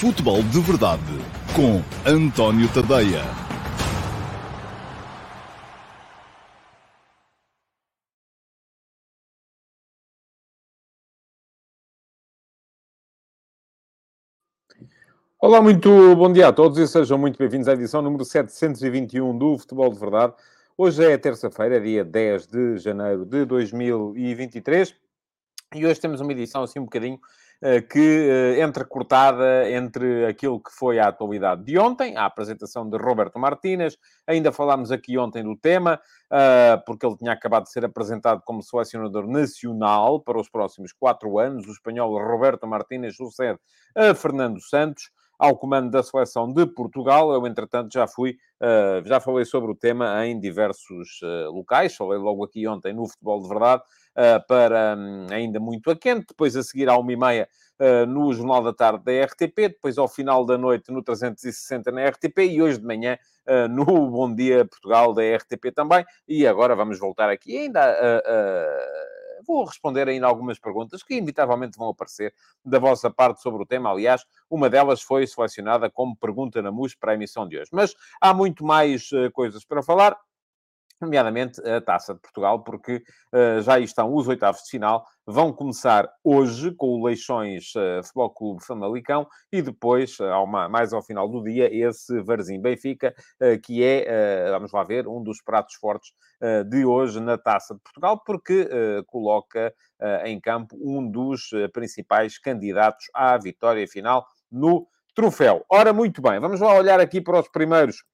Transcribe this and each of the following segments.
Futebol de Verdade com António Tadeia. Olá, muito bom dia a todos e sejam muito bem-vindos à edição número 721 do Futebol de Verdade. Hoje é terça-feira, dia 10 de janeiro de 2023 e hoje temos uma edição assim um bocadinho que eh, entrecortada entre aquilo que foi a atualidade de ontem, a apresentação de Roberto Martínez, ainda falámos aqui ontem do tema, eh, porque ele tinha acabado de ser apresentado como selecionador nacional para os próximos quatro anos. O espanhol Roberto Martínez sucede a Fernando Santos ao comando da seleção de Portugal. Eu, entretanto, já fui, já falei sobre o tema em diversos locais, falei logo aqui ontem no Futebol de Verdade, uh, para um, ainda muito a quente, depois a seguir à uma e meia no Jornal da Tarde da RTP, depois ao final da noite no 360 na RTP e hoje de manhã no Bom Dia Portugal da RTP também. E agora vamos voltar aqui ainda a vou responder ainda algumas perguntas que inevitavelmente vão aparecer da vossa parte sobre o tema. Aliás, uma delas foi selecionada como pergunta na MUS para a emissão de hoje. Mas há muito mais uh, coisas para falar nomeadamente a Taça de Portugal, porque uh, já estão os oitavos de final, vão começar hoje com o Leixões uh, Futebol Clube Famalicão e depois, uh, mais ao final do dia, esse Varzim Benfica, uh, que é, vamos lá ver, um dos pratos fortes de hoje na Taça de Portugal, porque coloca em campo um dos principais candidatos à vitória final no troféu. Ora, muito bem, vamos lá olhar aqui para os primeiros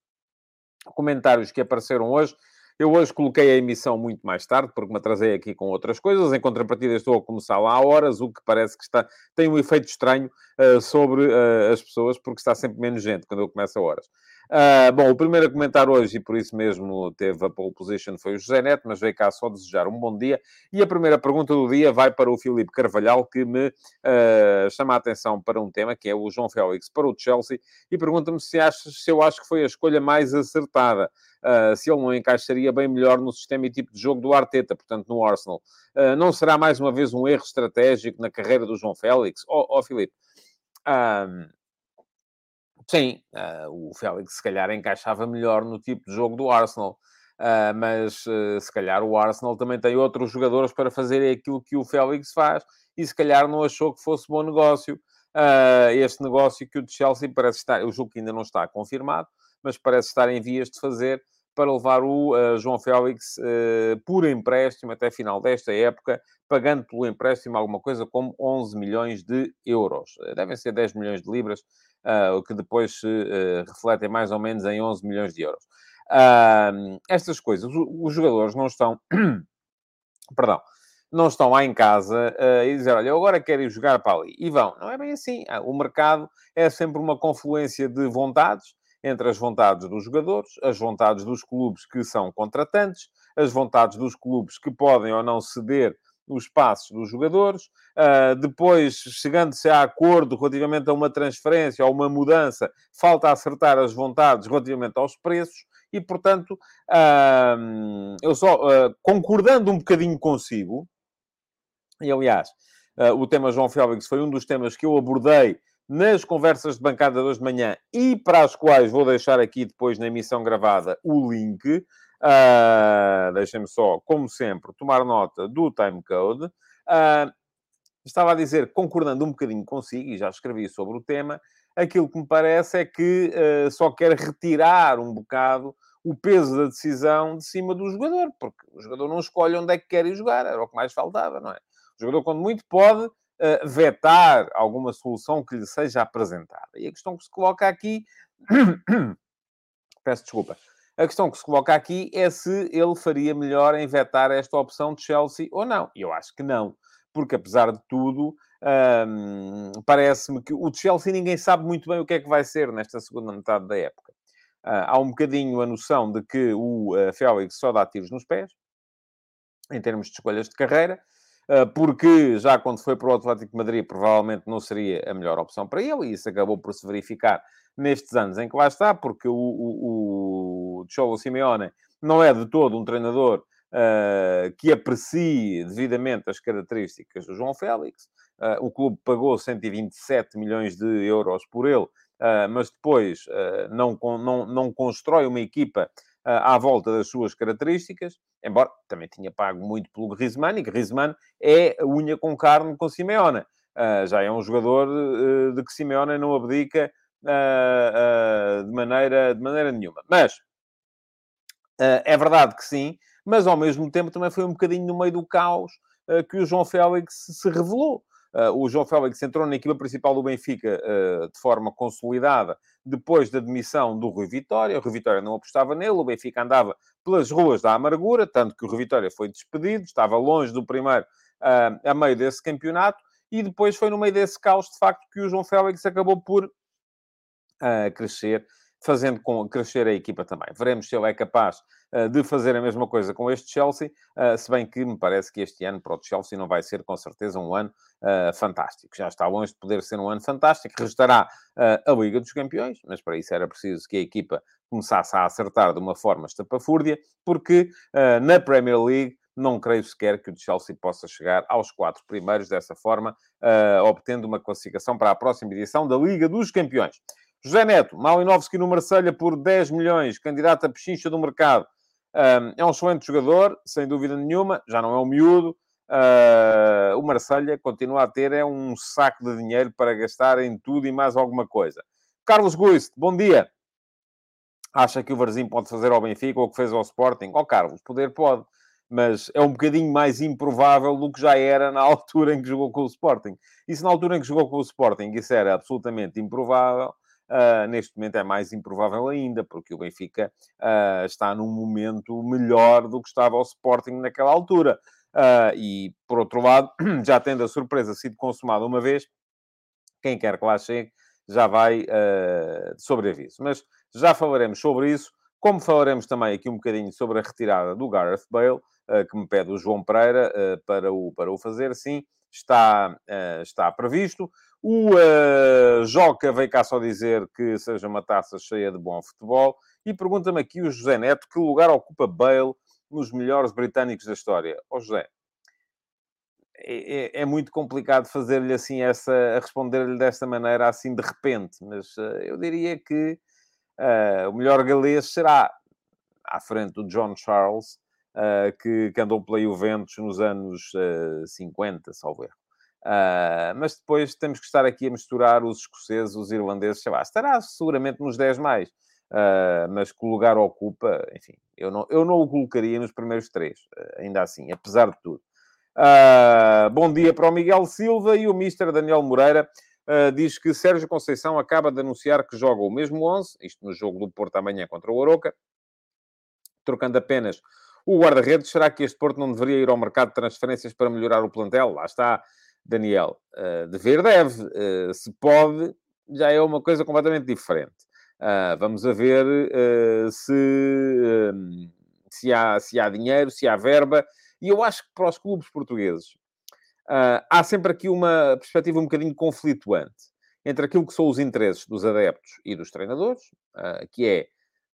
comentários que apareceram hoje. Eu hoje coloquei a emissão muito mais tarde, porque me atrasei aqui com outras coisas. Em contrapartida, estou a começar lá há horas, o que parece que está, tem um efeito estranho uh, sobre uh, as pessoas, porque está sempre menos gente quando eu começo a horas. Uh, bom, o primeiro a comentar hoje, e por isso mesmo teve a pole position, foi o José Neto, mas veio cá só desejar um bom dia. E a primeira pergunta do dia vai para o Filipe Carvalhal, que me uh, chama a atenção para um tema, que é o João Félix para o Chelsea, e pergunta-me se, se eu acho que foi a escolha mais acertada. Uh, se ele não encaixaria bem melhor no sistema e tipo de jogo do Arteta, portanto, no Arsenal. Uh, não será mais uma vez um erro estratégico na carreira do João Félix? Ó oh, oh, Filipe, sim, uh, o Félix se calhar encaixava melhor no tipo de jogo do Arsenal. Uh, mas uh, se calhar o Arsenal também tem outros jogadores para fazer aquilo que o Félix faz e se calhar não achou que fosse bom negócio. Uh, este negócio que o de Chelsea parece estar, o jogo que ainda não está confirmado, mas parece estar em vias de fazer para levar o uh, João Félix uh, por empréstimo até final desta época, pagando pelo empréstimo alguma coisa como 11 milhões de euros. Uh, devem ser 10 milhões de libras, o que depois se refletem mais ou menos em 11 milhões de euros. estas coisas, os jogadores não estão... Perdão não estão lá em casa uh, e dizer, olha, eu agora quero ir jogar para ali. E vão. Não é bem assim. O mercado é sempre uma confluência de vontades entre as vontades dos jogadores, as vontades dos clubes que são contratantes, as vontades dos clubes que podem ou não ceder os passos dos jogadores, uh, depois, chegando-se a acordo relativamente a uma transferência ou uma mudança, falta acertar as vontades relativamente aos preços, e, portanto, uh, eu só, uh, concordando um bocadinho consigo, e aliás, o tema João Félix foi um dos temas que eu abordei nas conversas de bancada de hoje de manhã e para as quais vou deixar aqui depois na emissão gravada o link. Uh, Deixem-me só, como sempre, tomar nota do timecode. Uh, estava a dizer, concordando um bocadinho consigo, e já escrevi sobre o tema, aquilo que me parece é que uh, só quer retirar um bocado o peso da decisão de cima do jogador, porque o jogador não escolhe onde é que quer ir jogar, era o que mais faltava, não é? O jogador, quando muito pode, vetar alguma solução que lhe seja apresentada. E a questão que se coloca aqui. Peço desculpa. A questão que se coloca aqui é se ele faria melhor em vetar esta opção de Chelsea ou não. Eu acho que não. Porque, apesar de tudo, hum, parece-me que o Chelsea ninguém sabe muito bem o que é que vai ser nesta segunda metade da época. Uh, há um bocadinho a noção de que o uh, Félix só dá tiros nos pés, em termos de escolhas de carreira. Ah, porque já quando foi para o Atlético de Madrid provavelmente não seria a melhor opção para ele, e isso acabou por se verificar nestes anos em que lá está, porque o, o, o Cholo Simeone não é de todo um treinador uh, que aprecie devidamente as características do João Félix. o clube pagou 127 milhões de euros por ele, mas depois não, não, não constrói uma equipa à volta das suas características, embora também tinha pago muito pelo Griezmann, e Griezmann é a unha com carne com Simeone. já é um jogador de que Simeone não abdica de, maneira, de maneira nenhuma. Mas é verdade que sim, mas ao mesmo tempo também foi um bocadinho no meio do caos que o João Félix se revelou. Uh, o João Félix entrou na equipa principal do Benfica uh, de forma consolidada depois da demissão do Rui Vitória. O Rui Vitória não apostava nele, o Benfica andava pelas ruas da amargura, tanto que o Rui Vitória foi despedido, estava longe do primeiro uh, a meio desse campeonato, e depois foi no meio desse caos, de facto, que o João Félix acabou por crescer fazendo com, crescer a equipa também. Veremos se ele é capaz uh, de fazer a mesma coisa com este Chelsea, uh, se bem que me parece que este ano para o Chelsea não vai ser com certeza um ano uh, fantástico. Já está longe de poder ser um ano fantástico. Restará a Liga dos Campeões, mas para isso era preciso que a equipa começasse a acertar de uma forma estapafúrdia, porque na Premier League não creio sequer que o Chelsea possa chegar aos quatro primeiros dessa forma, obtendo uma classificação para a próxima edição da Liga dos Campeões. José Neto, Malinowski no Marselha por 10 milhões, candidato a pechincha do mercado. é um excelente jogador, sem dúvida nenhuma, já não é um miúdo. Uh, o Marselha continua a ter é um saco de dinheiro para gastar em tudo e mais alguma coisa. Carlos Guist, bom dia. Acha que o Varzim pode fazer ao Benfica ou que fez ao Sporting? Ó oh, Carlos, poder pode, mas é um bocadinho mais improvável do que já era na altura em que jogou com o Sporting. E se na altura em que jogou com o Sporting isso era absolutamente improvável, Uh, neste momento é mais improvável ainda, porque o Benfica uh, está num momento melhor do que estava o Sporting naquela altura. Uh, e, por outro lado, já tendo a surpresa sido consumada uma vez, quem quer que lá chegue já vai uh, de sobreaviso. Mas já falaremos sobre isso, como falaremos também aqui um bocadinho sobre a retirada do Gareth Bale, que me pede o João Pereira para, o, para o fazer, sim, está, está previsto. O uh, Joca veio cá só dizer que seja uma taça cheia de bom futebol. E pergunta-me aqui o José Neto que lugar ocupa Bale nos melhores britânicos da história. Ó oh, José, é, é, é, muito complicado fazer-lhe assim essa, responder-lhe desta maneira assim de repente, mas uh, eu diria que uh, o melhor galês será à frente do John Charles, uh, que, que andou pela Juventus nos anos uh, 50, salvo erro. Uh, mas depois temos que estar aqui a misturar os escoceses, os irlandeses, sei lá, estará seguramente nos 10 mais. Uh, mas que lugar ocupa, enfim, eu não, eu não o colocaria nos primeiros três, uh, ainda assim, apesar de tudo. bom dia para o Miguel Silva e o Mister Daniel Moreira diz que Sérgio Conceição acaba de anunciar que joga o mesmo 11, isto no jogo do Porto amanhã contra o Oroca, trocando apenas o guarda-redes. Será que este Porto não deveria ir ao mercado de transferências para melhorar o plantel? Lá está Daniel, uh, dever deve. Uh, se pode, já é uma coisa completamente diferente. Uh, vamos a ver uh, se, se, há, se há dinheiro, se há verba. E eu acho que para os clubes portugueses há sempre aqui uma perspectiva um bocadinho conflituante entre aquilo que são os interesses dos adeptos e dos treinadores, que é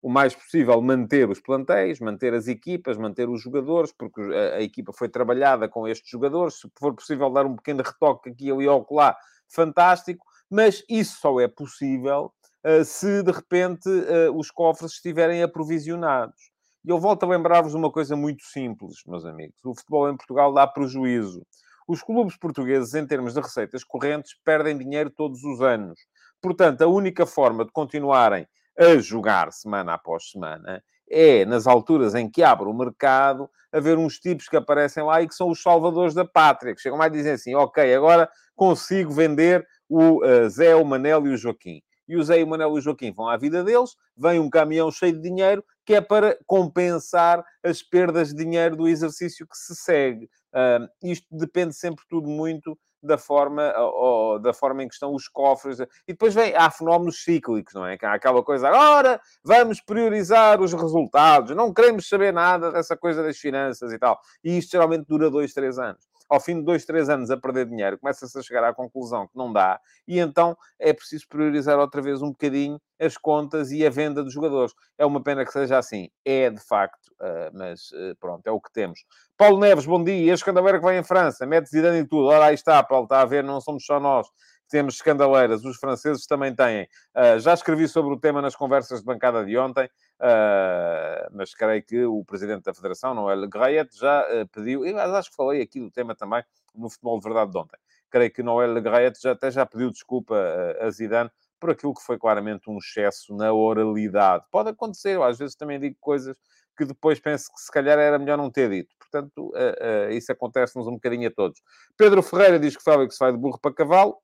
o mais possível manter os plantéis, manter as equipas, manter os jogadores, porque a, a, equipa foi trabalhada com estes jogadores. Se for possível dar um pequeno retoque aqui ali ou lá, fantástico. Mas isso só é possível uh, se de repente uh, os cofres estiverem aprovisionados. E eu volto a lembrar-vos uma coisa muito simples, meus amigos. O futebol em Portugal dá prejuízo. Os clubes portugueses, em termos de receitas correntes, perdem dinheiro todos os anos. Portanto, a única forma de continuarem a jogar semana após semana, é nas alturas em que abre o mercado, haver uns tipos que aparecem lá e que são os salvadores da pátria, que chegam lá e dizem assim: ok, agora consigo vender o uh, Zé, o Manel e o Joaquim. E o Zé, o Manel e o Joaquim vão à vida deles, vem um caminhão cheio de dinheiro que é para compensar as perdas de dinheiro do exercício que se segue. Uh, isto depende sempre tudo muito da forma, ou, da forma em que estão os cofres. E depois vem, há fenómenos cíclicos, não é? Há aquela coisa, agora vamos priorizar os resultados, não queremos saber nada dessa coisa das finanças e tal. E isto geralmente dura dois, três anos. Ao fim de dois, três anos a perder dinheiro, começa-se a chegar à conclusão que não dá, e então é preciso priorizar outra vez um bocadinho as contas e a venda dos jogadores. É uma pena que seja assim. É, de facto, uh, mas uh, pronto, é o que temos. Paulo Neves, bom dia. Este escandaleiro que vem em França, mete Zidane e tudo. Ora, aí está, Paulo, está a ver, não somos só nós temos escandaleiras, os franceses também têm. Uh, já escrevi sobre o tema nas conversas de bancada de ontem, uh, mas creio que o presidente da Federação, Noel Grayet, já uh, pediu, e acho que falei aqui do tema também no futebol de verdade de ontem. Creio que Noel Grayet já, até já pediu desculpa a Zidane por aquilo que foi claramente um excesso na oralidade. Pode acontecer, eu às vezes também digo coisas que depois penso que se calhar era melhor não ter dito. Portanto, uh, uh, isso acontece-nos um bocadinho a todos. Pedro Ferreira diz que Félix vai de burro para cavalo.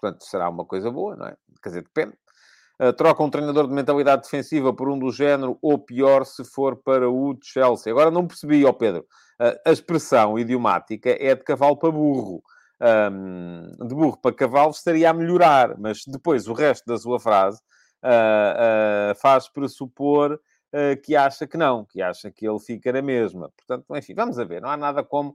Portanto, será uma coisa boa, não é? Quer dizer, depende. Uh, troca um treinador de mentalidade defensiva por um do género, ou pior, se for para o Chelsea. Agora, não percebi, ó Pedro. Uh, a expressão idiomática é de cavalo para burro. Um, de burro para cavalo estaria a melhorar, mas depois o resto da sua frase uh, faz pressupor que acha que não, que acha que ele fica na mesma. Portanto, enfim, vamos a ver. Não há nada como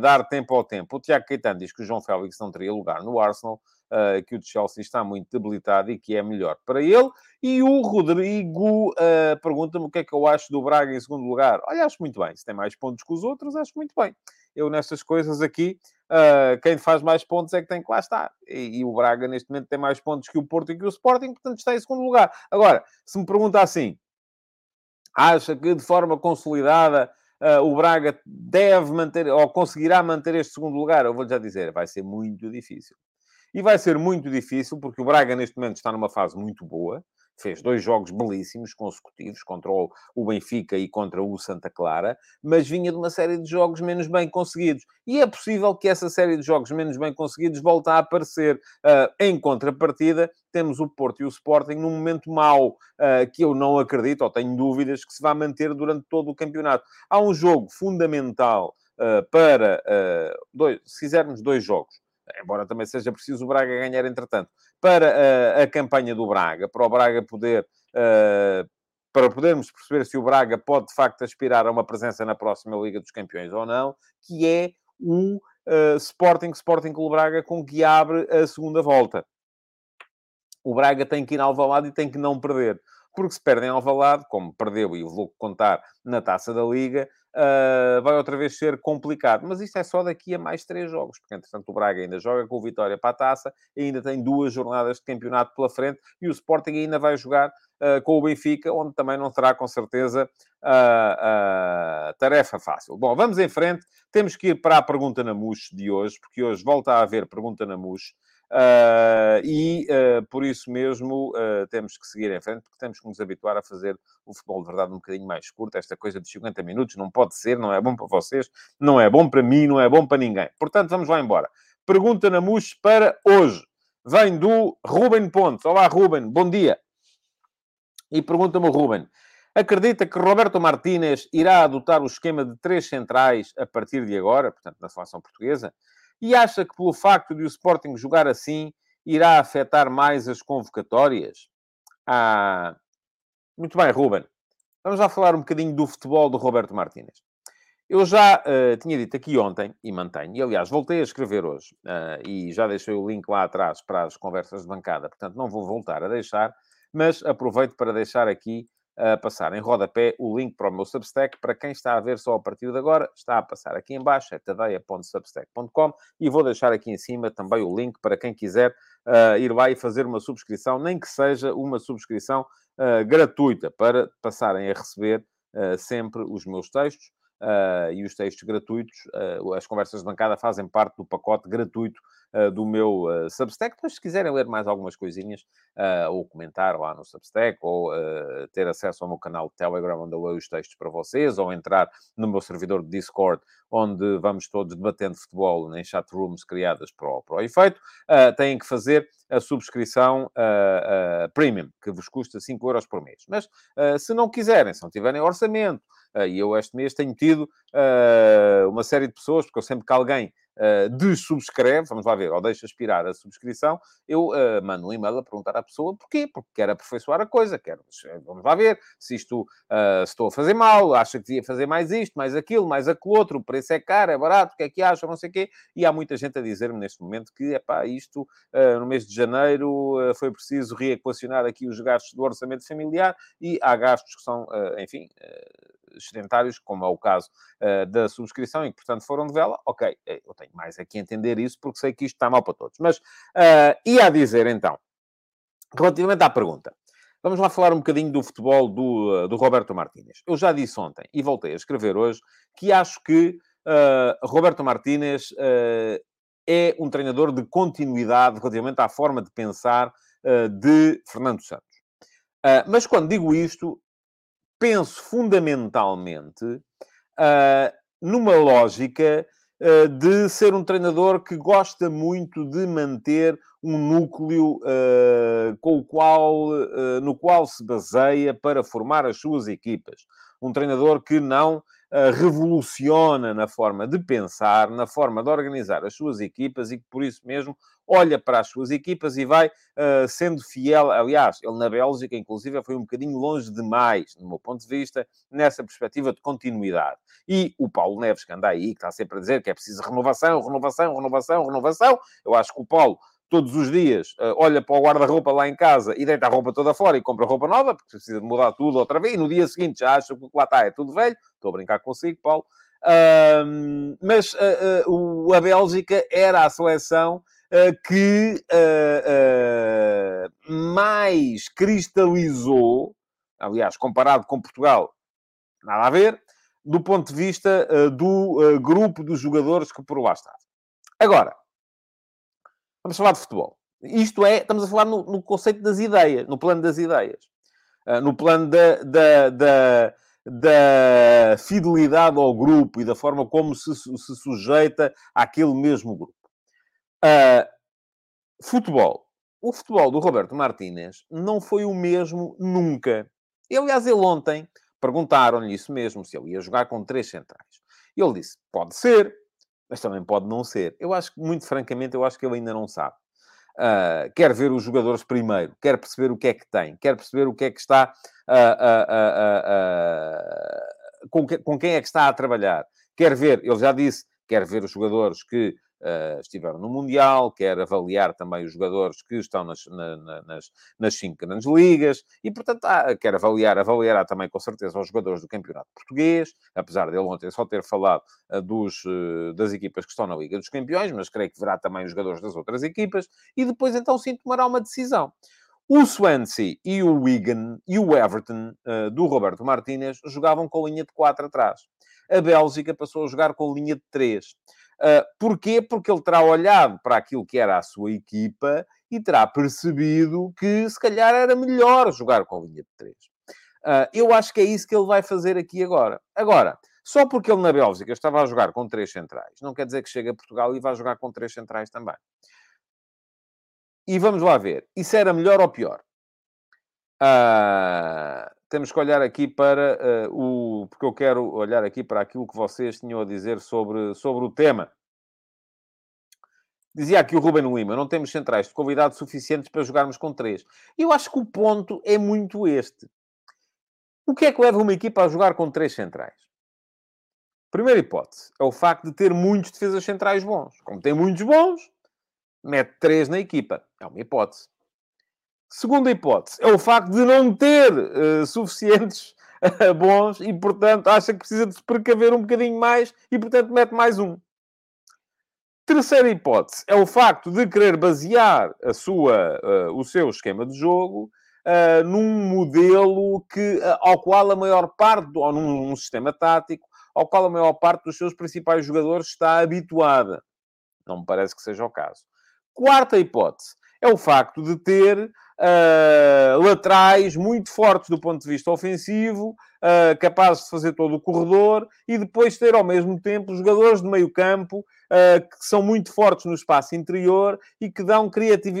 dar tempo ao tempo. O Tiago Caetano diz que o João Félix não teria lugar no Arsenal uh, que o Chelsea está muito debilitado e que é melhor para ele. E o Rodrigo uh, pergunta-me o que é que eu acho do Braga em segundo lugar. Olha, acho muito bem. Se tem mais pontos que os outros, acho muito bem. Eu, nestas coisas aqui, uh, quem faz mais pontos é que tem que lá estar. E, e, o Braga, neste momento, tem mais pontos que o Porto e que o Sporting, portanto, está em segundo lugar. Agora, se me pergunta assim, acha que de forma consolidada uh, o Braga deve manter, ou conseguirá manter este segundo lugar? Eu vou já dizer, vai ser muito difícil. E vai ser muito difícil, porque o Braga neste momento está numa fase muito boa. Fez dois jogos belíssimos, consecutivos, contra o Benfica e contra o Santa Clara, mas vinha de uma série de jogos menos bem conseguidos. E é possível que essa série de jogos menos bem conseguidos volte a aparecer. Uh, em contrapartida, temos o Porto e o Sporting num momento mau, uh, que eu não acredito, ou tenho dúvidas, que se vai manter durante todo o campeonato. Há um jogo fundamental uh, para, dois, se fizermos dois jogos, embora também seja preciso o Braga ganhar entretanto, para a, eh, a campanha do Braga, para o Braga poder. Uh, para podermos perceber se o Braga pode de facto aspirar a uma presença na próxima Liga dos Campeões ou não, que é o uh, Sporting Sporting Clube Braga com que abre a segunda volta. O Braga tem que ir ao Alvalade e tem que não perder. Porque se perdem ao Alvalade, como perdeu e vou contar na Taça da Liga, uh, vai outra vez ser complicado. Mas isto é só daqui a mais três jogos, porque entretanto o Braga ainda joga com o Vitória para a taça, ainda tem duas jornadas de campeonato pela frente e o Sporting ainda vai jogar uh, com o Benfica, onde também não terá com certeza uh, tarefa fácil. Bom, vamos em frente. Temos que ir para a pergunta na MUS de hoje, porque hoje volta a haver pergunta na MUS. Uh, e uh, por isso mesmo uh, temos que seguir em frente, porque temos que nos habituar a fazer o futebol de verdade um bocadinho mais curto. Esta coisa de 50 minutos não pode ser, não é bom para vocês, não é bom para mim, não é bom para ninguém. Portanto, vamos lá embora. Pergunta na MUS para hoje. Vem do Ruben Pontes. Olá, Ruben, bom dia. E pergunta-me Ruben. Acredita que Roberto Martínez irá adotar o esquema de três centrais a partir de agora, portanto, na seleção portuguesa? E acha que pelo facto de o Sporting jogar assim irá afetar mais as convocatórias? Ah, muito bem, Ruben. Vamos lá falar um bocadinho do futebol do Roberto Martínez. Eu já uh, tinha dito aqui ontem, e mantenho, e aliás voltei a escrever hoje, uh, e já deixei o link lá atrás para as conversas de bancada, portanto não vou voltar a deixar, mas aproveito para deixar aqui a passar em rodapé o link para o meu Substack. Para quem está a ver só a partir de agora, está a passar aqui em baixo, é tadeia.substack.com e vou deixar aqui em cima também o link para quem quiser uh, ir lá e fazer uma subscrição, nem que seja uma subscrição uh, gratuita, para passarem a receber uh, sempre os meus textos. E os textos gratuitos, as conversas de bancada fazem parte do pacote gratuito uh, do meu uh, Substack. Mas se quiserem ler mais algumas coisinhas, uh, ou comentar lá no Substack, ou ter acesso ao meu canal Telegram, onde eu leio os textos para vocês, ou entrar no meu servidor de Discord, onde vamos todos debatendo futebol em chat rooms criadas para o, para o efeito, têm que fazer a subscrição premium, que vos custa 5 euros por mês. Mas se não quiserem, se não tiverem orçamento, e eu este mês tenho tido uma série de pessoas, porque eu sempre que alguém uh, dessubscreve, vamos lá ver, ou deixa expirar a subscrição, eu uh, mando um e-mail a perguntar à pessoa porquê, porque quer aperfeiçoar a coisa, quer, vamos lá ver, se isto uh, se estou a fazer mal, acha que devia fazer mais isto, mais aquilo, mais aquilo outro, o preço é caro, é barato, o que é que acha, não sei o quê, e há muita gente a dizer-me neste momento que, é pá, isto no mês de janeiro foi preciso reequacionar aqui os gastos do orçamento familiar e há gastos que são, enfim sedentários, como é o caso uh, da subscrição, e que, portanto, foram de vela, ok, eh, eu tenho mais aqui a entender isso, porque sei que isto está mal para todos. Mas, uh, ia a dizer, então, relativamente à pergunta, vamos lá falar um bocadinho do futebol do, do Roberto Martínez. Eu já disse ontem, e voltei a escrever hoje, que acho que uh, Roberto Martínez é um treinador de continuidade relativamente à forma de pensar de Fernando Santos. Uh, mas quando digo isto, penso fundamentalmente uh, numa lógica uh, de ser um treinador que gosta muito de manter um núcleo uh, com o qual, no qual se baseia para formar as suas equipas. Um treinador que não revoluciona na forma de pensar, na forma de organizar as suas equipas e que, por isso mesmo, olha para as suas equipas e vai uh, sendo fiel. Aliás, ele na Bélgica, inclusive, foi um bocadinho longe demais, no meu ponto de vista, nessa perspectiva de continuidade. E o Paulo Neves, que anda aí, que está sempre a dizer que é preciso renovação, renovação, renovação, renovação, eu acho que o Paulo todos os dias uh, olha para o guarda-roupa lá em casa e deita a roupa toda fora e compra roupa nova, porque precisa de mudar tudo outra vez, e no dia seguinte já acha que lá está é tudo velho. Estou a brincar consigo, Paulo. Uh, mas uh, a Bélgica era a seleção que mais cristalizou, aliás, comparado com Portugal, nada a ver, do ponto de vista do grupo dos jogadores que por lá estavam. Agora, Vamos falar de futebol. Isto é, estamos a falar no, no conceito das ideias, no plano das ideias. Uh, no plano da, da, da, da, fidelidade ao grupo e da forma como se, se sujeita àquele mesmo grupo. Uh, futebol. O futebol do Roberto Martínez não foi o mesmo nunca. E, aliás, ele ontem perguntaram-lhe isso mesmo, se ele ia jogar com três centrais. E ele disse, pode ser, mas também pode não ser. Eu acho que, muito francamente, eu acho que ele ainda não sabe. Uh, quer ver os jogadores primeiro, quer perceber o que é que tem, quer perceber o que é que está uh, uh, com, que, com quem é que está a trabalhar, quer ver, ele já disse, quer ver os jogadores que uh, estiveram no Mundial, quer avaliar também os jogadores que estão nas, na, nas, nas cinco grandes ligas, e, portanto, há, quer avaliar, avaliará também, com certeza, os jogadores do Campeonato Português, apesar dele ontem só ter falado uh, dos, uh, das equipas que estão na Liga dos Campeões, mas creio que verá também os jogadores das outras equipas, e depois, então, sim, tomará uma decisão. O Swansea e o Wigan e o Everton do Roberto Martínez jogavam com linha de 4 atrás. A Bélgica passou a jogar com linha de 3. Uh, porquê? Porque ele terá olhado para aquilo que era a sua equipa e terá percebido que se calhar era melhor jogar com linha de 3. Uh, ah, eu acho que é isso que ele vai fazer aqui agora. Agora, só porque ele na Bélgica estava a jogar com três centrais, não quer dizer que chegue a Portugal e vá jogar com três centrais também. E vamos lá ver. Isso era melhor ou pior? Uh, temos que olhar aqui para uh, o. Porque eu quero olhar aqui para aquilo que vocês tinham a dizer sobre, sobre o tema. Dizia aqui o Ruben Lima, não temos centrais de convidados suficientes para jogarmos com três. Eu acho que o ponto é muito este. O que é que leva uma equipa a jogar com três centrais? Primeira hipótese é o facto de ter muitos defesas centrais bons. Como tem muitos bons, mete três na equipa. É uma hipótese. Segunda hipótese é o facto de não ter uh, suficientes uh, bons e, portanto, acha que precisa de se precaver um bocadinho mais e, portanto, mete mais um. Terceira hipótese é o facto de querer basear a sua, uh, o seu esquema de jogo num modelo que, ao qual a maior parte, ou num, num sistema tático, ao qual a maior parte dos seus principais jogadores está habituada. Não me parece que seja o caso. Quarta hipótese é o facto de ter uh, laterais muito fortes do ponto de vista ofensivo, uh, capazes de fazer todo o corredor e depois ter ao mesmo tempo jogadores de meio campo uh, que são muito fortes no espaço interior e que dão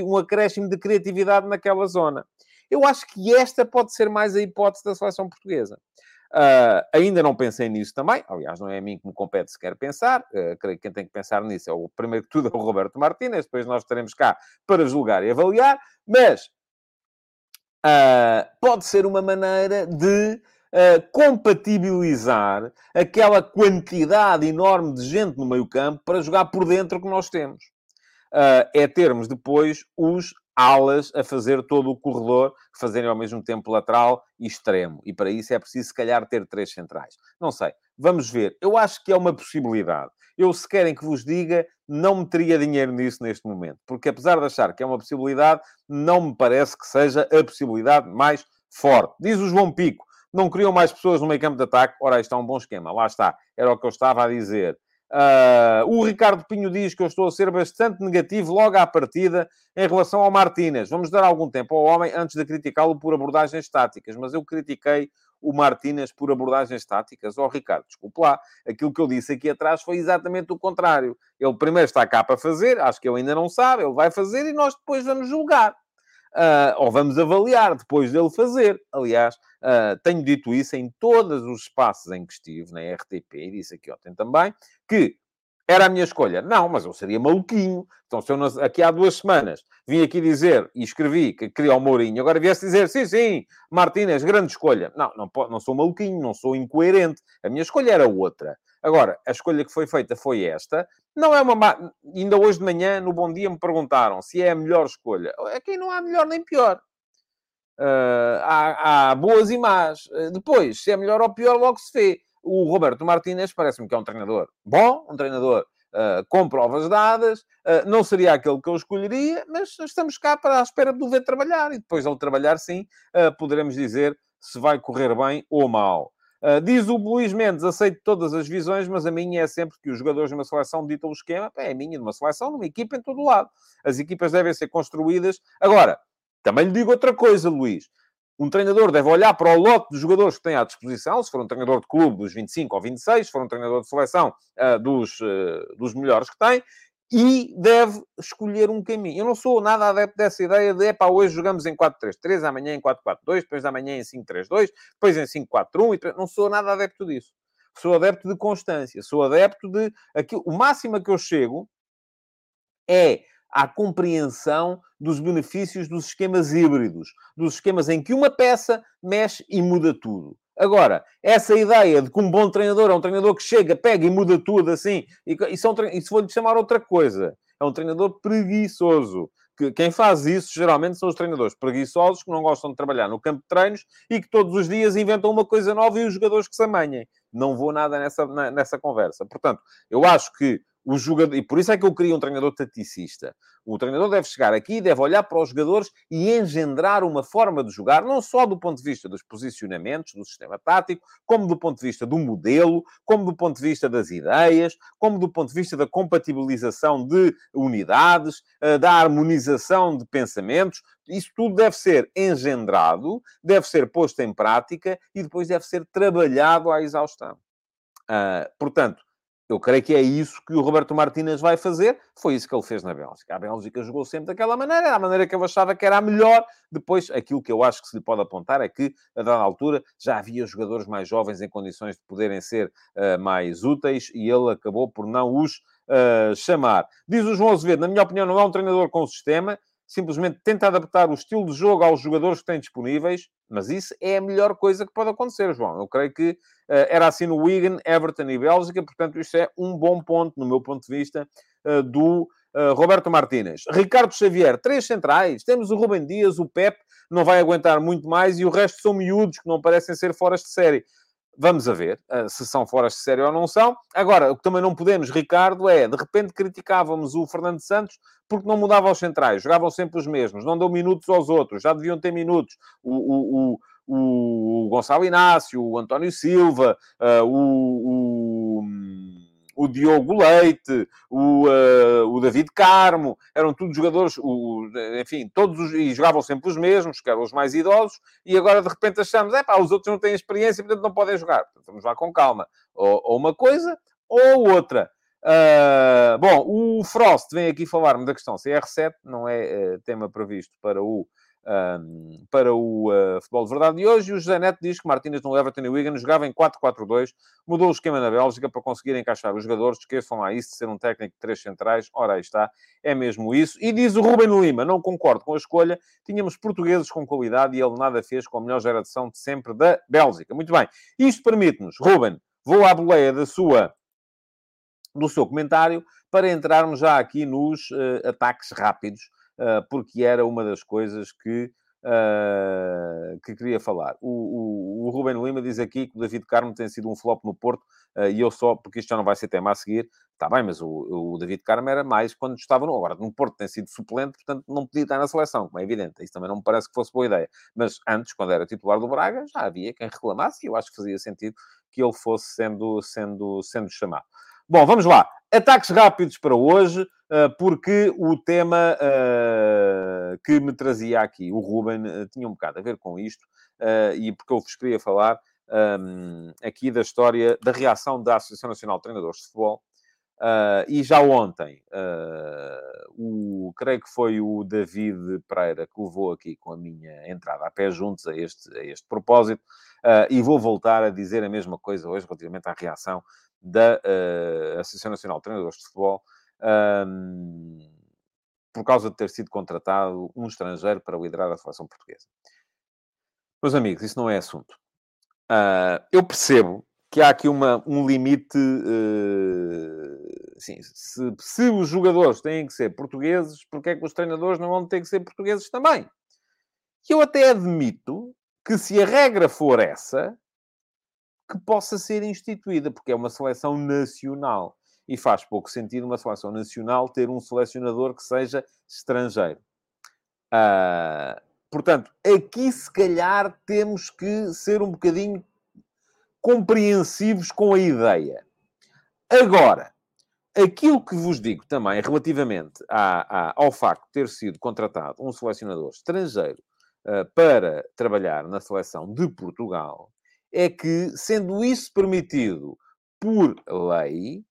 um acréscimo de criatividade naquela zona. Eu acho que esta pode ser mais a hipótese da seleção portuguesa. Uh, ainda não pensei nisso também. Aliás, não é a mim que me compete sequer pensar. Uh, creio que quem tem que pensar nisso é o primeiro que tudo é o Roberto Martínez. Depois nós estaremos cá para julgar e avaliar. Mas uh, pode ser uma maneira de compatibilizar aquela quantidade enorme de gente no meio campo para jogar por dentro que nós temos. é termos depois os alas a fazer todo o corredor, fazerem ao mesmo tempo lateral e extremo. E para isso é preciso, se calhar, ter três centrais. Não sei. Vamos ver. Eu acho que é uma possibilidade. Eu, se querem que vos diga, não meteria dinheiro nisso neste momento. Porque, apesar de achar que é uma possibilidade, não me parece que seja a possibilidade mais forte. Diz o João Pico. Não queriam mais pessoas no meio campo de ataque? Ora, é um bom esquema. Lá está. Era o que eu estava a dizer. Uh, o Ricardo Pinho diz que eu estou a ser bastante negativo logo à partida em relação ao Martínez. Vamos dar algum tempo ao homem antes de criticá-lo por abordagens táticas, mas eu critiquei o Martínez por abordagens táticas. Ó oh, Ricardo, desculpe lá, aquilo que eu disse aqui atrás foi exatamente o contrário. Ele primeiro está cá para fazer, acho que ele ainda não sabe, ele vai fazer e nós depois vamos julgar. Uh, ou vamos avaliar depois dele fazer. Aliás, uh, tenho dito isso em todos os espaços em que estive, na RTP, e disse aqui ontem também, que era a minha escolha. Não, mas eu seria maluquinho. Então, se eu aqui há duas semanas vim aqui dizer e escrevi que queria o Mourinho, agora viesse dizer, sim, sim, Martínez, grande escolha. Não, não, não sou maluquinho, não sou incoerente. A minha escolha era outra. Agora, a escolha que foi feita foi esta. Não é uma. Má... Ainda hoje de manhã, no Bom Dia, me perguntaram se é a melhor escolha. Aqui não há melhor nem pior. Uh, há, há, boas e más. Uh, depois, se é melhor ou pior, logo se vê. O Roberto Martínez parece-me que é um treinador bom, um treinador uh, com provas dadas. não seria aquele que eu escolheria, mas estamos cá para a espera de o ver trabalhar. E depois ele trabalhar, sim, poderemos dizer se vai correr bem ou mal. Uh, diz o Luís Mendes, aceito todas as visões, mas a minha é sempre que os jogadores de uma seleção ditam o esquema. É a minha de uma seleção, numa equipa em todo lado. As equipas devem ser construídas. Agora, também lhe digo outra coisa, Luís. Um treinador deve olhar para o lote de jogadores que tem à disposição, se for um treinador de clube dos 25 ou 26, se for um treinador de seleção uh, dos, uh, dos melhores que tem, e deve escolher um caminho. Eu não sou nada adepto dessa ideia de, epá, hoje jogamos em 4-3-3, amanhã em 4-4-2, depois amanhã em 5-3-2, depois em 5-4-1, não sou nada adepto disso. Sou adepto de constância, sou adepto de... Aquilo, o máximo a que eu chego é à compreensão dos benefícios dos esquemas híbridos, dos esquemas em que uma peça mexe e muda tudo. Agora, essa ideia de que um bom treinador é um treinador que chega, pega e muda tudo assim, e, isso, é um, isso vou-lhe chamar outra coisa. É um treinador preguiçoso. Que, quem faz isso, geralmente, são os treinadores preguiçosos que não gostam de trabalhar no campo de treinos e que todos os dias inventam uma coisa nova e os jogadores que se amanhem. Não vou nada nessa, nessa conversa. Portanto, eu acho que o jogador, e por isso é que eu queria um treinador taticista. O treinador deve chegar aqui, deve olhar para os jogadores e engendrar uma forma de jogar, não só do ponto de vista dos posicionamentos, do sistema tático, como do ponto de vista do modelo, como do ponto de vista das ideias, como do ponto de vista da compatibilização de unidades, eh, da harmonização de pensamentos. Isso tudo deve ser engendrado, deve ser posto em prática e depois deve ser trabalhado à exaustão. Uh, portanto, eu creio que é isso que o Roberto Martínez vai fazer. Foi isso que ele fez na Bélgica. A Bélgica jogou sempre daquela maneira, era a maneira que eu achava que era a melhor. Depois, aquilo que eu acho que se lhe pode apontar é que, a dada altura, já havia jogadores mais jovens em condições de poderem ser uh, mais úteis e ele acabou por não os uh, chamar. Diz o João Azevedo, na minha opinião, não é um treinador com sistema simplesmente tenta adaptar o estilo de jogo aos jogadores que têm disponíveis, mas isso é a melhor coisa que pode acontecer, João. Eu creio que uh, era assim no Wigan, Everton e Bélgica, portanto, isto é um bom ponto, no meu ponto de vista, uh, do uh, Roberto Martínez. Ricardo Xavier, três centrais. Temos o Rubem Dias, o Pep, não vai aguentar muito mais, e o resto são miúdos que não parecem ser fora de série. Vamos a ver uh, se são fora de série ou não são. Agora, o que também não podemos, Ricardo, é de repente criticávamos o Fernando Santos porque não mudava os centrais, jogavam sempre os mesmos, não deu minutos aos outros, já deviam ter minutos. O, o, o, o Gonçalo Inácio, o António Silva, uh, o, o o Diogo Leite, o, uh, o David Carmo, eram todos jogadores, o, enfim, todos os, e jogavam sempre os mesmos, que eram os mais idosos, e agora de repente achamos, é pá, os outros não têm experiência, portanto não podem jogar. Portanto, vamos lá com calma. Ou, ou uma coisa, ou outra. Uh, bom, o Frost vem aqui falar-me da questão CR7, não é uh, tema previsto para o um, para o uh, futebol de verdade de hoje. E o José Neto diz que Martínez no Everton e Wigan jogava em 4-4-2, mudou o esquema na Bélgica para conseguir encaixar os jogadores. Esqueçam lá isso de ser um técnico de três centrais. Ora, aí está, é mesmo isso. E diz o Ruben Lima, não concordo com a escolha, tínhamos portugueses com qualidade e ele nada fez com a melhor geração de sempre da Bélgica. Muito bem, isto permite-nos, Ruben, vou à boleia da sua do seu comentário para entrarmos já aqui nos uh, ataques rápidos porque era uma das coisas que, uh, que queria falar. O, o, o Ruben Lima diz aqui que o David Carmo tem sido um flop no Porto, uh, e eu só, porque isto já não vai ser tema a seguir, está bem, mas o, o David Carmo era mais quando estava no. Agora, no Porto tem sido suplente, portanto não podia estar na seleção, como é evidente. Isso também não me parece que fosse boa ideia. Mas antes, quando era titular do Braga, já havia quem reclamasse, e eu acho que fazia sentido que ele fosse sendo, sendo, sendo chamado. Bom, vamos lá. Ataques rápidos para hoje, porque o tema eh, que me trazia aqui o Ruben eh, tinha um bocado a ver com isto, e porque eu vos queria falar aqui da história da reação da Associação Nacional de Treinadores de Futebol. e já ontem, o, creio que foi o David Pereira que levou aqui com a minha entrada a pé juntos a este, a este propósito, e vou voltar a dizer a mesma coisa hoje relativamente à reação da Associação Nacional de Treinadores de Futebol, um, por causa de ter sido contratado um estrangeiro para liderar a seleção portuguesa. Meus amigos, isso não é assunto. Uh, eu percebo que há aqui uma, um limite. Uh, assim, se, se, os jogadores têm que ser portugueses, porque é que os treinadores não vão ter que ser portugueses também? E eu até admito que se a regra for essa, que possa ser instituída, porque é uma seleção nacional. E faz pouco sentido uma seleção nacional ter um selecionador que seja estrangeiro. Uh, portanto, aqui se calhar temos que ser um bocadinho compreensivos com a ideia. Agora, aquilo que vos digo também relativamente a, a, ao facto de ter sido contratado um selecionador estrangeiro uh, para trabalhar na seleção de Portugal, é que, sendo isso permitido por lei,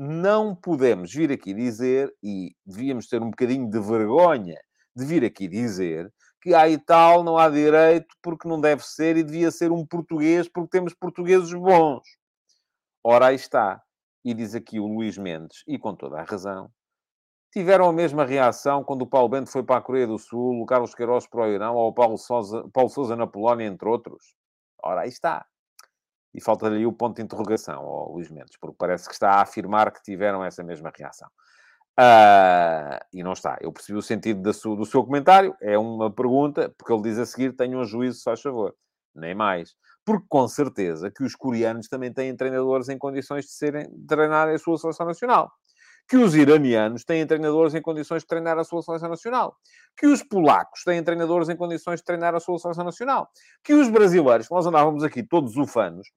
não podemos vir aqui dizer, e devíamos ter um bocadinho de vergonha de vir aqui dizer, que há e tal, não há direito porque não deve ser e devia ser um português porque temos portugueses bons. Ora, aí está. E diz aqui o Luís Mendes, e com toda a razão, tiveram a mesma reação quando o Paulo Bento foi para a Coreia do Sul, o Carlos Queiroz para o Irão, ou o Paulo Sousa, Paulo Sousa na Polónia, entre outros. Ora, aí está. E falta-lhe o ponto de interrogação ao Luís Mendes, porque parece que está a afirmar que tiveram essa mesma reação. Uh, e não está. Eu percebi o sentido do seu, comentário. É uma pergunta, porque ele diz a seguir: tenham um juízo, se faz favor. Nem mais. Porque com certeza que os coreanos também têm treinadores em condições de serem, de treinar a sua seleção nacional que os iranianos têm treinadores em condições de treinar a sua seleção nacional, que os polacos têm treinadores em condições de treinar a sua seleção nacional, que os brasileiros, nós andávamos aqui todos ufanos,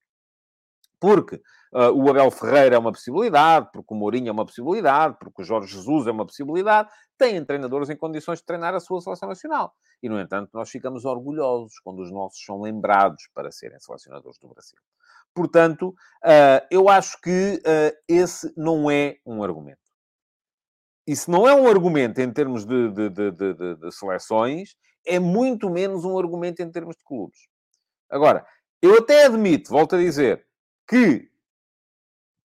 porque uh, o Abel Ferreira é uma possibilidade, porque o Mourinho é uma possibilidade, porque o Jorge Jesus é uma possibilidade, têm treinadores em condições de treinar a sua seleção nacional. E, no entanto, nós ficamos orgulhosos quando os nossos são lembrados para serem selecionadores do Brasil. Portanto, uh, eu acho que uh, esse não é um argumento isso não é um argumento em termos de, de, de, de, seleções, é muito menos um argumento em termos de clubes. Agora, eu até admito, volto a dizer, que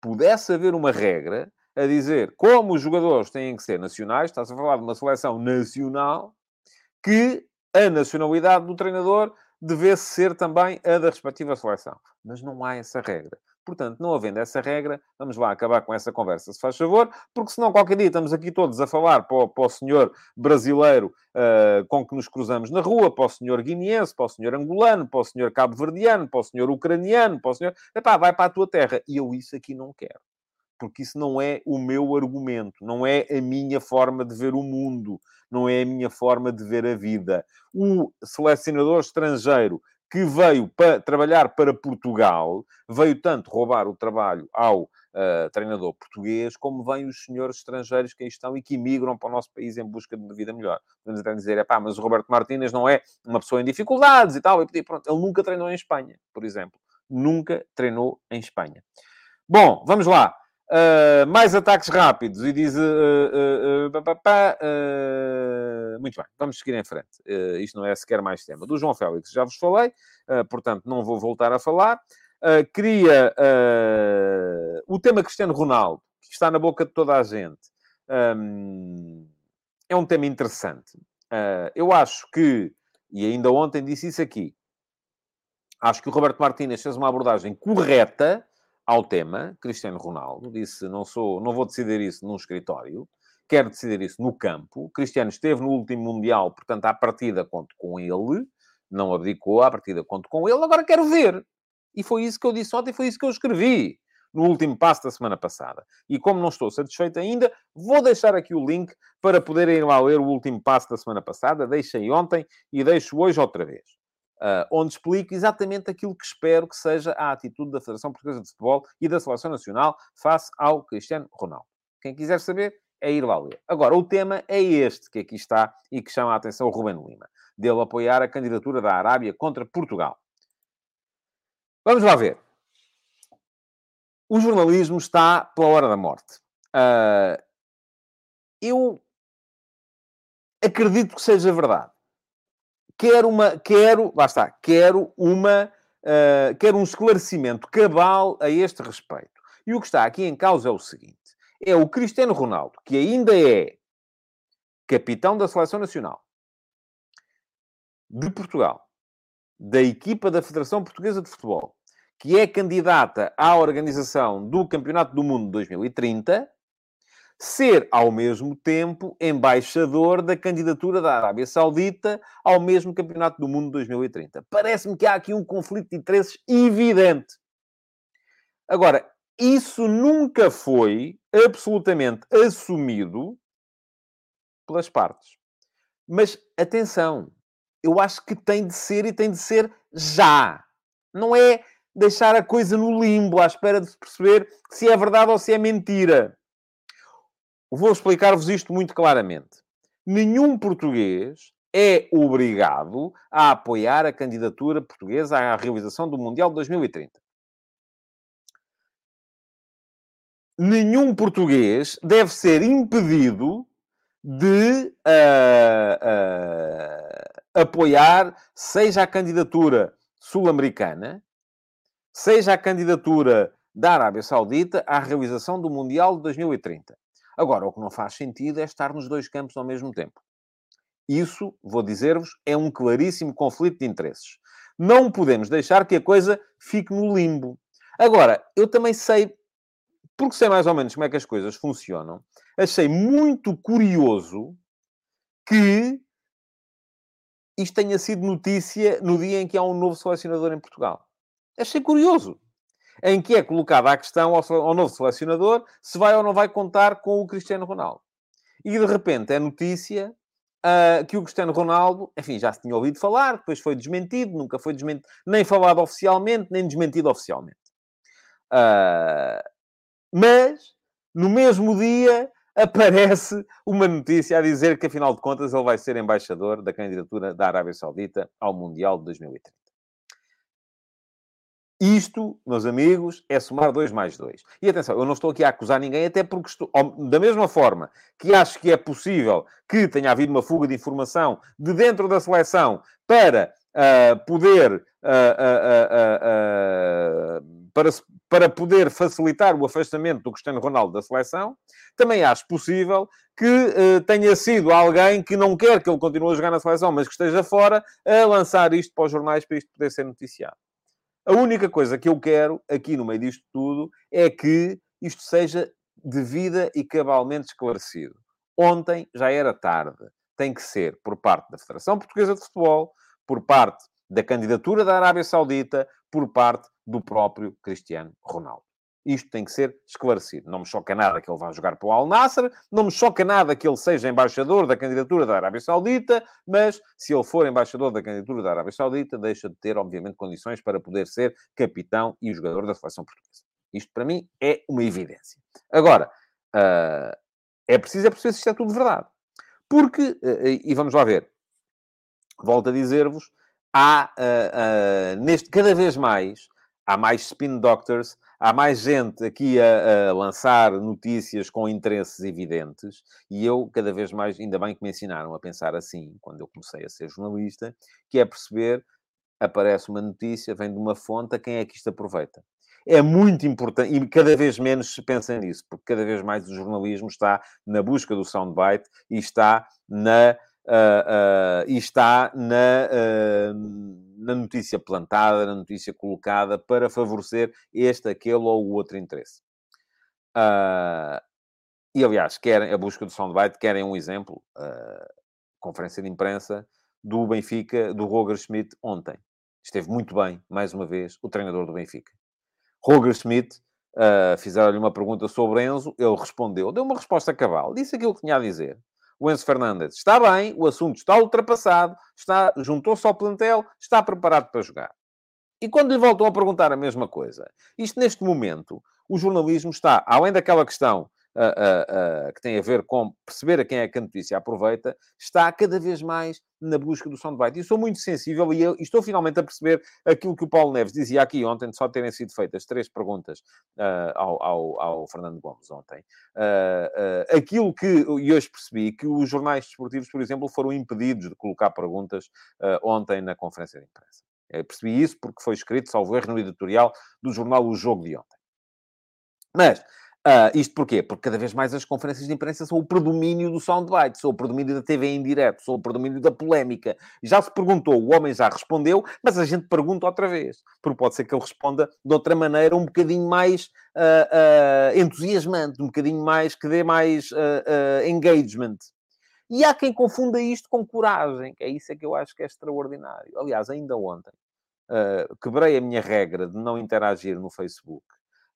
pudesse haver uma regra a dizer como os jogadores têm que ser nacionais, está-se a falar de uma seleção nacional, que a nacionalidade do treinador devesse ser também a da respectiva seleção. Mas não há essa regra. Portanto, não havendo essa regra, vamos lá acabar com essa conversa, se faz favor, porque senão qualquer dia estamos aqui todos a falar para o, para o senhor brasileiro uh, com que nos cruzamos na rua, para o senhor guineense, para o senhor angolano, para o senhor cabo-verdiano, para o senhor ucraniano, para o senhor... Epá, vai para a tua terra. E eu isso aqui não quero. Porque isso não é o meu argumento, não é a minha forma de ver o mundo, não é a minha forma de ver a vida. O selecionador estrangeiro que veio para trabalhar para Portugal, veio tanto roubar o trabalho ao uh, treinador português, como vêm os senhores estrangeiros que aí estão e que imigram para o nosso país em busca de uma vida melhor. Podemos até dizer, é pá, mas o Roberto Martínez não é uma pessoa em dificuldades e tal, e pronto, ele nunca treinou em Espanha, por exemplo. Nunca treinou em Espanha. Bom, vamos lá. Uh, mais ataques rápidos e diz. Uh, uh, muito bem, vamos seguir em frente. isto não é sequer mais tema. Do João Félix já vos falei, portanto não vou voltar a falar. queria o tema Cristiano Ronaldo, que está na boca de toda a gente. Um, é um tema interessante. eu acho que, e ainda ontem disse isso aqui, acho que o Roberto Martínez fez uma abordagem correta ao tema, Cristiano Ronaldo, disse: não, sou, não vou decidir isso num escritório, quero decidir isso no campo. Cristiano esteve no último Mundial, portanto, à partida conto com ele, não abdicou, à partida conto com ele, agora quero ver. E foi isso que eu disse ontem, foi isso que eu escrevi no último passo da semana passada. E como não estou satisfeito ainda, vou deixar aqui o link para poderem ir lá ler o último passo da semana passada. Deixei ontem e deixo hoje outra vez uh, onde explico exatamente aquilo que espero que seja a atitude da Federação Portuguesa de Futebol e da Seleção Nacional face ao Cristiano Ronaldo. Quem quiser saber, é ir lá ler. Agora, o tema é este que aqui está e que chama a atenção o Ruben Lima, dele apoiar a candidatura da Arábia contra Portugal. Vamos lá ver. O jornalismo está pela hora da morte. Uh, eu acredito que seja verdade quero uma, quero, lá está, quero uma, uh, quero um esclarecimento cabal a este respeito. E o que está aqui em causa é o seguinte: é o Cristiano Ronaldo, que ainda é capitão da Seleção Nacional de Portugal, da equipa da Federação Portuguesa de Futebol, que é candidata à organização do Campeonato do Mundo 2030, ser, ao mesmo tempo, embaixador da candidatura da Arábia Saudita ao mesmo Campeonato do Mundo 2030. Parece-me que há aqui um conflito de interesses evidente. Agora, isso nunca foi absolutamente assumido pelas partes. Mas atenção, eu acho que tem de ser e tem de ser já. Não é deixar a coisa no limbo à espera de perceber se é verdade ou se é mentira. Vou explicar-vos isto muito claramente. Nenhum português é obrigado a apoiar a candidatura portuguesa à realização do Mundial de 2030. Nenhum português deve ser impedido de uh, uh, apoiar, seja a candidatura sul-americana, seja a candidatura da Arábia Saudita à realização do Mundial de 2030. Agora, o que não faz sentido é estar nos dois campos ao mesmo tempo. Isso, vou dizer-vos, é um claríssimo conflito de interesses. Não podemos deixar que a coisa fique no limbo. Agora, eu também sei, porque sei mais ou menos como é que as coisas funcionam, achei muito curioso que isto tenha sido notícia no dia em que há um novo selecionador em Portugal. Achei curioso em que é colocada a questão ao, ao novo selecionador se vai ou não vai contar com o Cristiano Ronaldo. E de repente é notícia Uh, que o Cristiano Ronaldo, enfim, já se tinha ouvido falar, depois foi desmentido, nunca foi desmentido, nem falado oficialmente, nem desmentido oficialmente. Uh, mas, no mesmo dia, aparece uma notícia a dizer que, afinal de contas, ele vai ser embaixador da candidatura da Arábia Saudita ao Mundial de 2030. Isto, meus amigos, é somar 2 mais 2. E atenção, eu não estou aqui a acusar ninguém, até porque estou, da mesma forma que acho que é possível que tenha havido uma fuga de informação de dentro da seleção para uh, poder uh, uh, para, para poder facilitar o afastamento do Cristiano Ronaldo da seleção, também acho possível que tenha sido alguém que não quer que ele continue a jogar na seleção, mas que esteja fora, a lançar isto para os jornais para isto poder ser noticiado. A única coisa que eu quero, aqui no meio disto tudo, é que isto seja devida e cabalmente esclarecido. Ontem já era tarde. Tem que ser por parte da Federação Portuguesa de Futebol, por parte da candidatura da Arábia Saudita, por parte do próprio Cristiano Ronaldo. Isto tem que ser esclarecido. Não me choca nada que ele vá jogar para o Al Nasser, não me choca nada que ele seja embaixador da candidatura da Arábia Saudita, mas se ele for embaixador da candidatura da Arábia Saudita, deixa de ter, obviamente, condições para poder ser capitão e jogador da seleção portuguesa. Isto, para mim, é uma evidência. Agora, uh, é preciso é perceber se isto é tudo verdade. Porque, uh, e vamos lá ver, volto a dizer-vos, há, uh, neste, cada vez mais, há mais spin doctors, há mais gente aqui a, a, lançar notícias com interesses evidentes e eu, cada vez mais, ainda bem que me ensinaram a pensar assim, quando eu comecei a ser jornalista, que é perceber, aparece uma notícia, vem de uma fonte, a quem é que isto aproveita? É muito importante, e cada vez menos se pensa nisso, porque cada vez mais o jornalismo está na busca do soundbite e está na... Uh, uh, e está na, uh, na notícia plantada, na notícia colocada, para favorecer este, aquele ou o outro interesse. Uh, e, aliás, querem a busca do soundbite, querem um exemplo, uh, conferência de imprensa do Benfica, do Roger Schmidt, ontem. Esteve muito bem, mais uma vez, o treinador do Benfica. Roger Schmidt, uh, fizeram-lhe uma pergunta sobre Enzo, ele respondeu, deu uma resposta cabal, disse aquilo que tinha a dizer o Enzo Fernandes está bem, o assunto está ultrapassado, está, juntou-se ao plantel, está preparado para jogar. E quando lhe voltam a perguntar a mesma coisa, isto neste momento, o jornalismo está, além daquela questão uh, uh, que tem a ver com perceber a quem é que a notícia aproveita, está cada vez mais na busca do soundbite. E sou muito sensível e, eu, e estou finalmente a perceber aquilo que o Paulo Neves dizia aqui ontem, de só terem sido feitas três perguntas uh, ao, ao, ao, Fernando Gomes ontem. Uh, uh, aquilo que, e hoje percebi, que os jornais desportivos, por exemplo, foram impedidos de colocar perguntas ontem na conferência de imprensa. Eu percebi isso porque foi escrito, salvo erro, no editorial do jornal O Jogo de ontem. Mas Uh, isto porquê? Porque cada vez mais as conferências de imprensa são o predomínio do soundbite, são o predomínio da TV em direto, são o predomínio da polémica. Já se perguntou, o homem já respondeu, mas a gente pergunta outra vez. Porque pode ser que ele responda de outra maneira, um bocadinho mais uh, uh, entusiasmante, um bocadinho mais, que dê mais engagement. E há quem confunda isto com coragem, que é isso é que eu acho que é extraordinário. Aliás, ainda ontem, quebrei a minha regra de não interagir no Facebook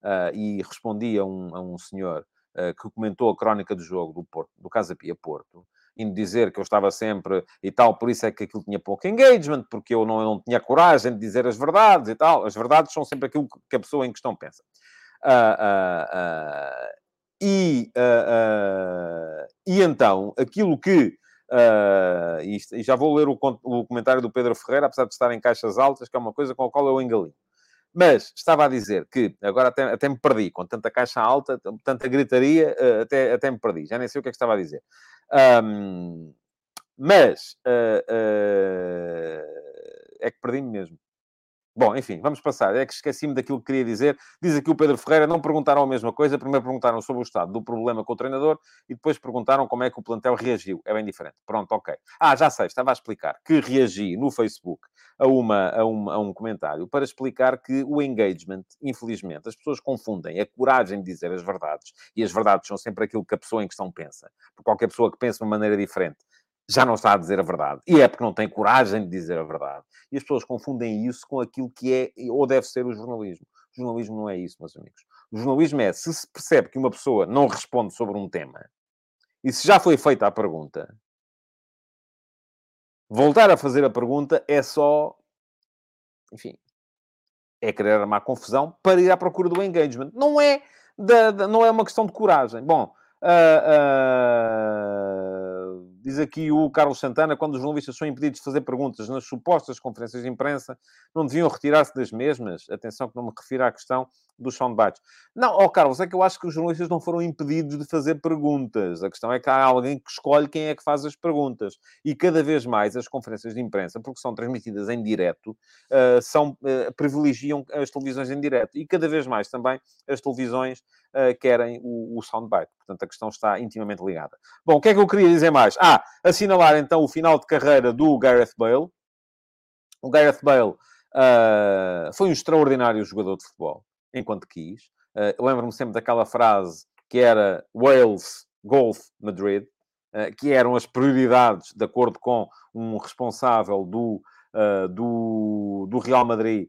uh, e respondi a um, a um senhor uh, que comentou a crónica do jogo do Porto, do Casa Pia Porto, indo dizer que eu estava sempre e tal, por isso é que aquilo tinha pouco engagement, porque eu não, eu não tinha coragem de dizer as verdades e tal. As verdades são sempre aquilo que a pessoa em questão pensa. Uh, e, e então, aquilo que Uh, e, e, já vou ler o, o, comentário do Pedro Ferreira, apesar de estar em caixas altas, que é uma coisa com a qual eu engalinho. Mas estava a dizer que, agora até, até me perdi, com tanta caixa alta, tanta gritaria, eh, até, até me perdi. Já nem sei o que é que estava a dizer. Um, mas uh, uh, é que perdi-me mesmo. Bom, enfim, vamos passar. É que esqueci-me daquilo que queria dizer. Diz aqui o Pedro Ferreira, não perguntaram a mesma coisa. Primeiro perguntaram sobre o estado do problema com o treinador e depois perguntaram como é que o plantel reagiu. É bem diferente. Pronto, ok. Ah, já sei, estava a explicar que reagi no Facebook a, uma, a, uma, a um comentário para explicar que o engagement, infelizmente, as pessoas confundem a coragem de dizer as verdades e as verdades são sempre aquilo que a pessoa em questão pensa. Porque qualquer pessoa que pensa de uma maneira diferente já não está a dizer a verdade. E é porque não tem coragem de dizer a verdade. E as pessoas confundem isso com aquilo que é ou deve ser o jornalismo. O jornalismo não é isso, meus amigos. O jornalismo é, se se percebe que uma pessoa não responde sobre um tema, e se já foi feita a pergunta, voltar a fazer a pergunta é só, enfim, é querer armar confusão para ir à procura do engagement. Não é, não é uma questão de coragem. Bom, uh, uh, Diz aqui o Carlos Santana, quando os jornalistas são impedidos de fazer perguntas nas supostas conferências de imprensa, não deviam retirar-se das mesmas? Atenção que não me refiro à questão dos soundbites. Não, ó oh, Carlos, é que eu acho que os jornalistas não foram impedidos de fazer perguntas. A questão é que há alguém que escolhe quem é que faz as perguntas. E cada vez mais as conferências de imprensa, porque são transmitidas em direto, uh, são, uh, privilegiam as televisões em direto. E cada vez mais também as televisões uh, querem o, o soundbite. Portanto, a questão está intimamente ligada. Bom, o que é que eu queria dizer mais? Ah, assinalar então o final de carreira do Gareth Bale. O Gareth Bale foi um extraordinário jogador de futebol enquanto quis. Uh, Lembro-me sempre daquela frase que era Wales, Golf, Madrid, uh, que eram as prioridades, de acordo com um responsável do, uh, do, do, Real Madrid,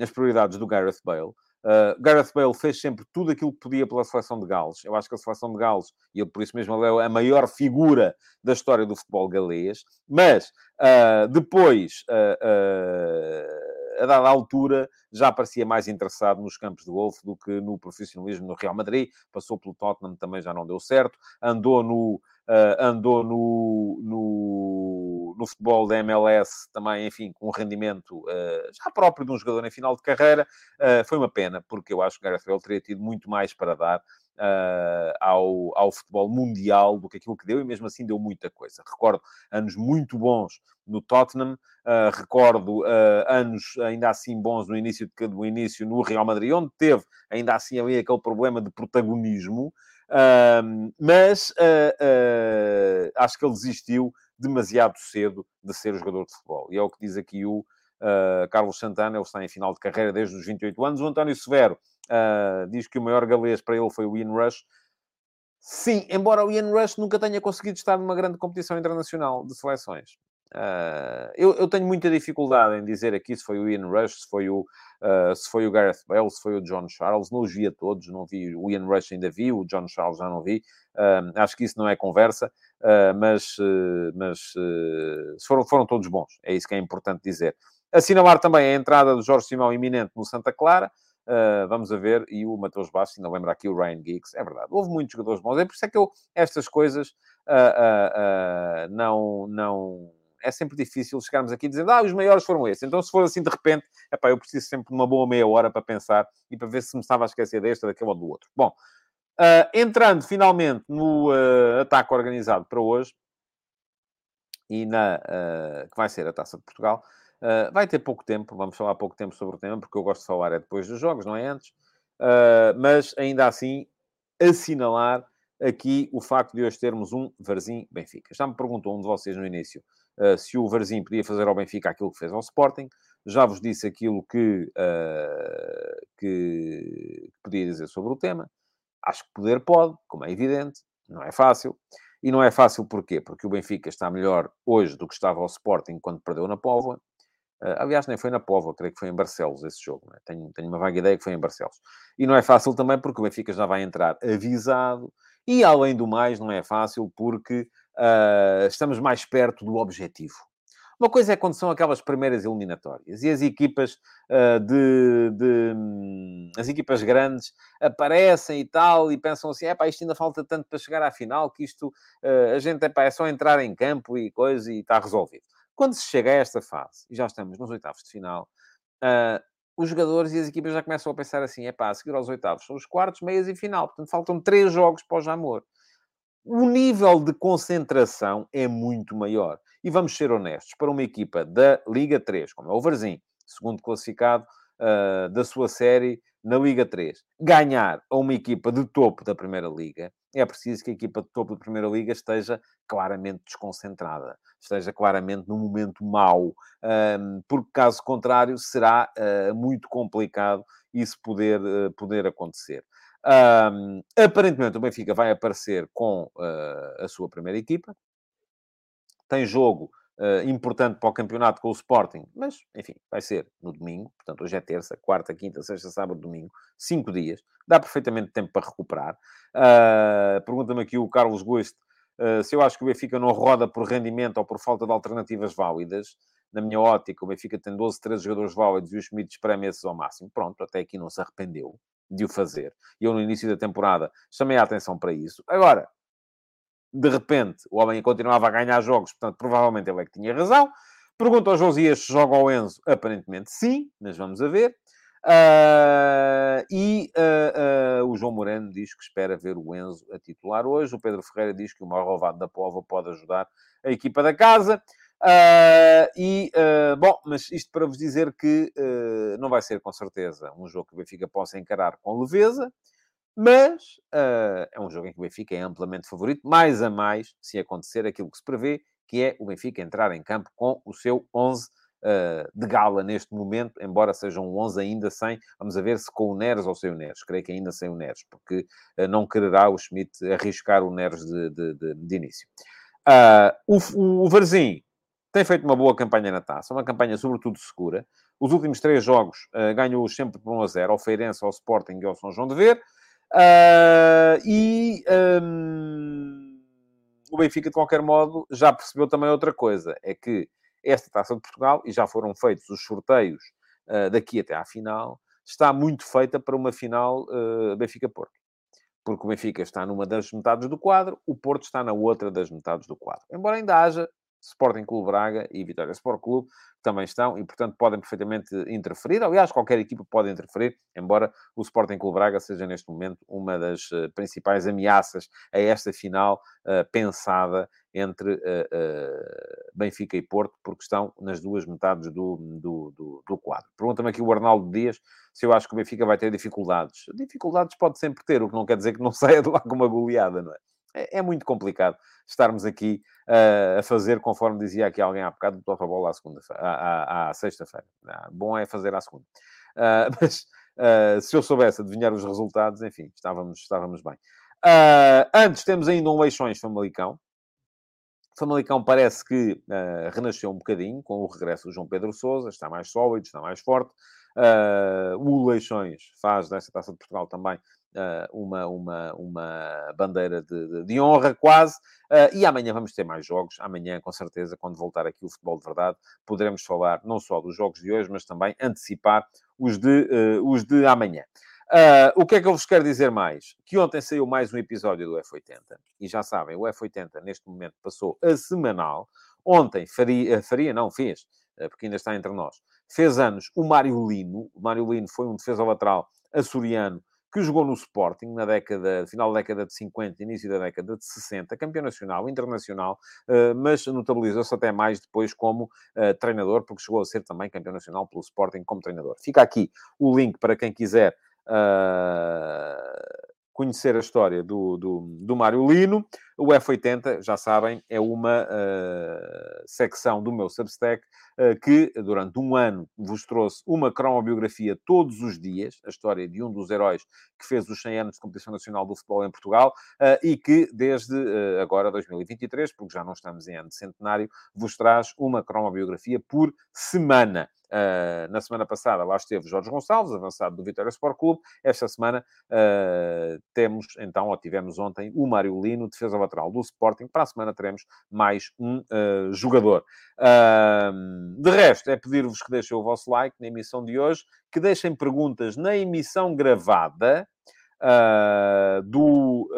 as prioridades do Gareth Bale. Uh, Gareth Bale fez sempre tudo aquilo que podia pela seleção de Gales. Eu acho que a seleção de Gales, e ele por isso mesmo é a maior figura da história do futebol galês, mas uh, depois, uh, a dada altura, já parecia mais interessado nos campos de golfe do que no profissionalismo no Real Madrid. Passou pelo Tottenham, também já não deu certo. Andou no, andou no, no no futebol da MLS, também, enfim, com um rendimento uh, já próprio de um jogador em final de carreira. Uh, foi uma pena, porque eu acho que Gareth Bale teria tido muito mais para dar uh, ao, ao futebol mundial do que aquilo que deu, e mesmo assim deu muita coisa. Recordo anos muito bons no Tottenham, uh, recordo uh, anos ainda assim bons no início, do início no Real Madrid, onde teve ainda assim ali aquele problema de protagonismo, mas acho que ele desistiu demasiado cedo de ser jogador de futebol. E é o que diz aqui o Uh, Carlos Santana, ele está em final de carreira desde os 28 anos. O António Severo uh, diz que o maior galês para ele foi o Ian Rush. Sim, embora o Ian Rush nunca tenha conseguido estar numa grande competição internacional de seleções. Uh, eu, eu, tenho muita dificuldade em dizer aqui se foi o Ian Rush, se foi o, uh, se foi o Gareth Bale, se foi o John Charles. Não os vi a todos, não vi o Ian Rush ainda vi, o John Charles já não vi. Uh, acho que isso não é conversa, mas, mas foram, foram todos bons, é isso que é importante dizer. Assinalar também a entrada do Jorge Simão iminente no Santa Clara. Uh, vamos a ver, e o Mateus Bastos, ainda lembra aqui o Ryan Giggs, é verdade, houve muitos jogadores bons, é por isso é que eu, estas coisas uh, uh, não, não, é sempre difícil chegarmos aqui dizendo, ah, os maiores foram esses, então se for assim de repente, epá, eu preciso sempre de uma boa meia hora para pensar e para ver se me estava a esquecer deste, daquele ou do outro. Bom, entrando finalmente no ataque organizado para hoje, e na, que vai ser a Taça de Portugal, Uh, vai ter pouco tempo, vamos falar pouco tempo sobre o tema, porque eu gosto de falar é depois dos jogos, não é antes. Uh, mas ainda assim, assinalar aqui o facto de hoje termos um Varzim Benfica. Já me perguntou um de vocês no início uh, se o Varzim podia fazer ao Benfica aquilo que fez ao Sporting. Já vos disse aquilo que, que podia dizer sobre o tema. Acho que poder pode, como é evidente, não é fácil. E não é fácil porquê? Porque o Benfica está melhor hoje do que estava ao Sporting quando perdeu na Póvoa. Uh, aliás, nem foi na Póvoa, creio que foi em Barcelos esse jogo. É? Tenho, tenho uma vaga ideia que foi em Barcelos. E não é fácil também porque o Benfica já vai entrar avisado. E, além do mais, não é fácil porque uh, estamos mais perto do objetivo. Uma coisa é quando são aquelas primeiras eliminatórias e as equipas uh, de, de um, as equipas grandes aparecem e tal e pensam assim, é pá, isto ainda falta tanto para chegar à final que isto uh, a gente epá, é só entrar em campo e coisa e está resolvido. Quando se chega a esta fase, e já estamos nos oitavos de final, uh, os jogadores e as equipas já começam a pensar assim: é pá, a seguir aos oitavos são os quartos, meias e final. Portanto, faltam três jogos para o Jamor. O nível de concentração é muito maior. E vamos ser honestos: para uma equipa da Liga 3, como é o Varzim, segundo classificado uh, da sua série na Liga 3, ganhar a uma equipa de topo da Primeira Liga, é preciso que a equipa de topo da Primeira Liga esteja claramente desconcentrada, esteja claramente num momento mau, porque caso contrário será ah, muito complicado isso poder, ah, poder acontecer. Aparentemente o Benfica vai aparecer com ah, a sua primeira equipa, tem jogo uh, importante para o campeonato com o Sporting, mas, enfim, vai ser no domingo, portanto, hoje é terça, quarta, quinta, sexta, sábado, domingo, cinco dias, dá perfeitamente tempo para recuperar. Uh, Pergunta-me aqui o Carlos Guiste uh, se eu acho que o Benfica não roda por rendimento ou por falta de alternativas válidas. Na minha ótica, o Benfica tem 12, 13 jogadores válidos e o Schmidt espreme esses ao máximo. Pronto, até aqui não se arrependeu de o fazer. E eu, no início da temporada, chamei a atenção para isso. Agora, de repente o homem continuava a ganhar jogos, portanto, provavelmente ele é que tinha razão. Pergunta ao Josias se joga ao Enzo. Aparentemente sim, mas vamos a ver. Uh, e uh, uh, o João Moreno diz que espera ver o Enzo a titular hoje. O Pedro Ferreira diz que o maior roubado da Pova pode ajudar a equipa da casa. E, bom, mas isto para vos dizer que não vai ser com certeza um jogo que o Benfica possa encarar com leveza. Mas uh, é um jogo em que o Benfica é amplamente favorito, mais a mais, se acontecer aquilo que se prevê, que é o Benfica entrar em campo com o seu 11 uh, ah, de gala neste momento, embora seja um 11 ainda sem, vamos ver se com o Neres ou sem o Neres, creio que ainda sem o Neres, porque uh, não quererá o Schmidt arriscar o Neres de, de, de, de início. o, o Varzim tem feito uma boa campanha na taça, uma campanha sobretudo segura. Os últimos três jogos ganhou-os sempre por 1 a 0, ao Feirense, ao Sporting e ao São João de Ver. Uh, e um, o Benfica, de qualquer modo, já percebeu também outra coisa: é que esta taça de Portugal, e já foram feitos os sorteios uh, daqui até à final, está muito feita para uma final uh, Benfica-Porto. Porque o Benfica está numa das metades do quadro, o Porto está na outra das metades do quadro. Embora ainda haja Sporting Clube Braga e Vitória Sport Clube também estão e, portanto, podem perfeitamente interferir. Aliás, qualquer equipa pode interferir, embora o Sporting Clube Braga seja, neste momento, uma das uh, principais ameaças a esta final uh, pensada entre uh, Benfica e Porto, porque estão nas duas metades do, do, do, do quadro. Pergunta-me aqui o Arnaldo Dias se eu acho que o Benfica vai ter dificuldades. Dificuldades pode sempre ter, o que não quer dizer que não saia de lá com uma goleada, não é? É, é muito complicado estarmos aqui uh, a fazer, conforme dizia aqui alguém há bocado, do Totobola à, segunda à, à, à sexta-feira. Ah, bom é fazer à segunda. Uh, mas uh, se eu soubesse adivinhar os resultados, enfim, estávamos, estávamos bem. antes, temos ainda um Leixões Famalicão. Famalicão parece que renasceu um bocadinho com o regresso do João Pedro Sousa, está mais sólido, está mais forte. O Leixões faz desta Taça de Portugal também uma, uma, uma bandeira de, de, de honra, quase. Uh, e amanhã vamos ter mais jogos. Amanhã, com certeza, quando voltar aqui o futebol de verdade, poderemos falar não só dos jogos de hoje, mas também antecipar os de, uh, os de amanhã. Uh, o que é que eu vos quero dizer mais? Que ontem saiu mais um episódio do F80. E já sabem, o F80 neste momento passou a semanal. Ontem faria, faria não, fez, porque ainda está entre nós. Fez anos o Mário Lino. O Mário Lino foi um defesa lateral açoriano que jogou no Sporting na década, final da década de 50, início da década de 60, campeão nacional, internacional, eh, mas notabilizou-se até mais depois como uh, treinador, porque chegou a ser também campeão nacional pelo Sporting como treinador. Fica aqui o link para quem quiser uh, conhecer a história do, do, do Mário Lino. O F80, já sabem, é uma uh, secção do meu Substack uh, que, durante um ano, vos trouxe uma cromobiografia todos os dias, a história de um dos heróis que fez os 100 anos de competição nacional do futebol em Portugal uh, e que, desde agora, 2023, porque já não estamos em ano de centenário, vos traz uma cromobiografia por semana. Uh, na semana passada lá esteve Jorge Gonçalves, avançado do Vitória Sport Clube. Esta semana uh, temos, então, ou tivemos ontem, o Mário Lino, defesa do Sporting. Para a semana teremos mais um uh, jogador. de resto, é pedir-vos que deixem o vosso like na emissão de hoje, que deixem perguntas na emissão gravada. do,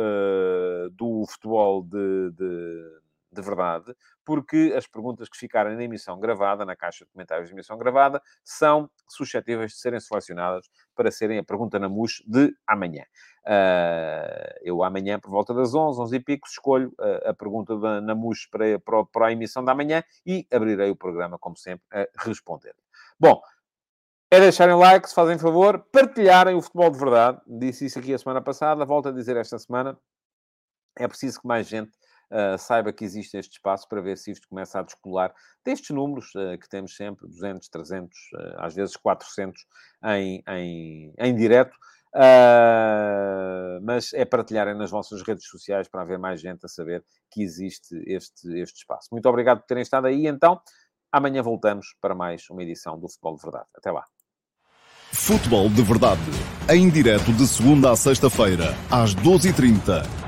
do futebol de, de de verdade, porque as perguntas que ficarem na emissão gravada, na caixa de comentários de emissão gravada, são suscetíveis de serem selecionadas para serem a pergunta na MUS de amanhã. Uh, eu amanhã, por volta das 11, 11 e pico, escolho uh, a pergunta da, na MUS para, para, para a emissão da manhã e abrirei o programa, como sempre, a responder. Bom, é deixarem like, se fazem favor, partilharem o futebol de verdade. Disse isso aqui a semana passada, volto a dizer esta semana. É preciso que mais gente uh, saiba que existe este espaço para ver se isto começa a descolar destes números uh, que temos sempre, 200, 300, uh, às vezes 400 em, em, em direto. Uh, mas é partilharem nas vossas redes sociais para haver mais gente a saber que existe este, este espaço. Muito obrigado por terem estado aí. Então, amanhã voltamos para mais uma edição do Futebol de Verdade. Até lá. Futebol de Verdade, em direto de segunda a sexta-feira, às 12h30